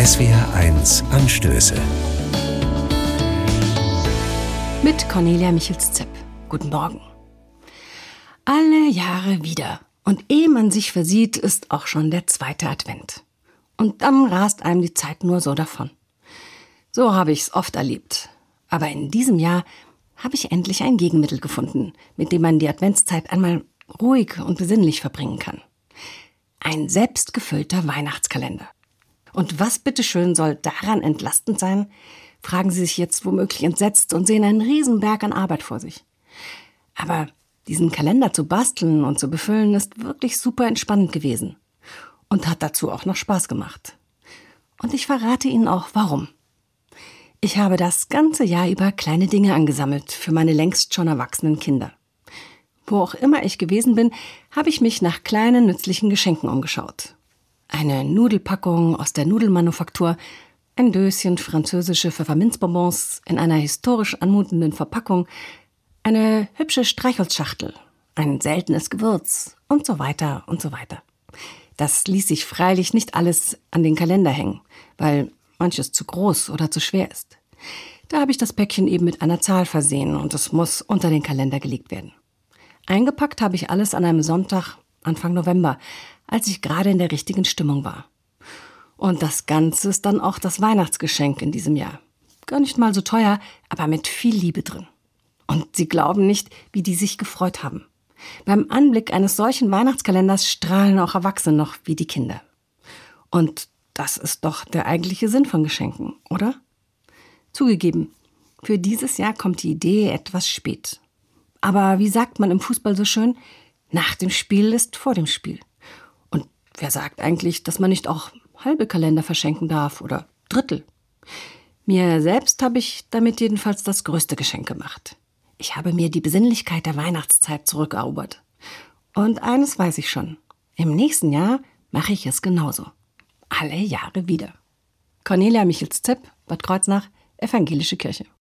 SWR1 Anstöße. Mit Cornelia Michels-Zepp. Guten Morgen. Alle Jahre wieder. Und ehe man sich versieht, ist auch schon der zweite Advent. Und dann rast einem die Zeit nur so davon. So habe ich es oft erlebt. Aber in diesem Jahr habe ich endlich ein Gegenmittel gefunden, mit dem man die Adventszeit einmal ruhig und besinnlich verbringen kann. Ein selbstgefüllter Weihnachtskalender. Und was bitteschön soll daran entlastend sein? Fragen Sie sich jetzt womöglich entsetzt und sehen einen Riesenberg an Arbeit vor sich. Aber diesen Kalender zu basteln und zu befüllen ist wirklich super entspannend gewesen. Und hat dazu auch noch Spaß gemacht. Und ich verrate Ihnen auch warum. Ich habe das ganze Jahr über kleine Dinge angesammelt für meine längst schon erwachsenen Kinder. Wo auch immer ich gewesen bin, habe ich mich nach kleinen nützlichen Geschenken umgeschaut. Eine Nudelpackung aus der Nudelmanufaktur, ein Döschen französische Pfefferminzbonbons in einer historisch anmutenden Verpackung, eine hübsche Streichholzschachtel, ein seltenes Gewürz und so weiter und so weiter. Das ließ sich freilich nicht alles an den Kalender hängen, weil manches zu groß oder zu schwer ist. Da habe ich das Päckchen eben mit einer Zahl versehen und es muss unter den Kalender gelegt werden. Eingepackt habe ich alles an einem Sonntag Anfang November, als ich gerade in der richtigen Stimmung war. Und das Ganze ist dann auch das Weihnachtsgeschenk in diesem Jahr. Gar nicht mal so teuer, aber mit viel Liebe drin. Und Sie glauben nicht, wie die sich gefreut haben. Beim Anblick eines solchen Weihnachtskalenders strahlen auch Erwachsene noch wie die Kinder. Und das ist doch der eigentliche Sinn von Geschenken, oder? Zugegeben, für dieses Jahr kommt die Idee etwas spät. Aber wie sagt man im Fußball so schön? Nach dem Spiel ist vor dem Spiel. Und wer sagt eigentlich, dass man nicht auch halbe Kalender verschenken darf oder Drittel? Mir selbst habe ich damit jedenfalls das größte Geschenk gemacht. Ich habe mir die Besinnlichkeit der Weihnachtszeit zurückerobert. Und eines weiß ich schon. Im nächsten Jahr mache ich es genauso. Alle Jahre wieder. Cornelia Michels-Zepp, Bad Kreuznach, Evangelische Kirche.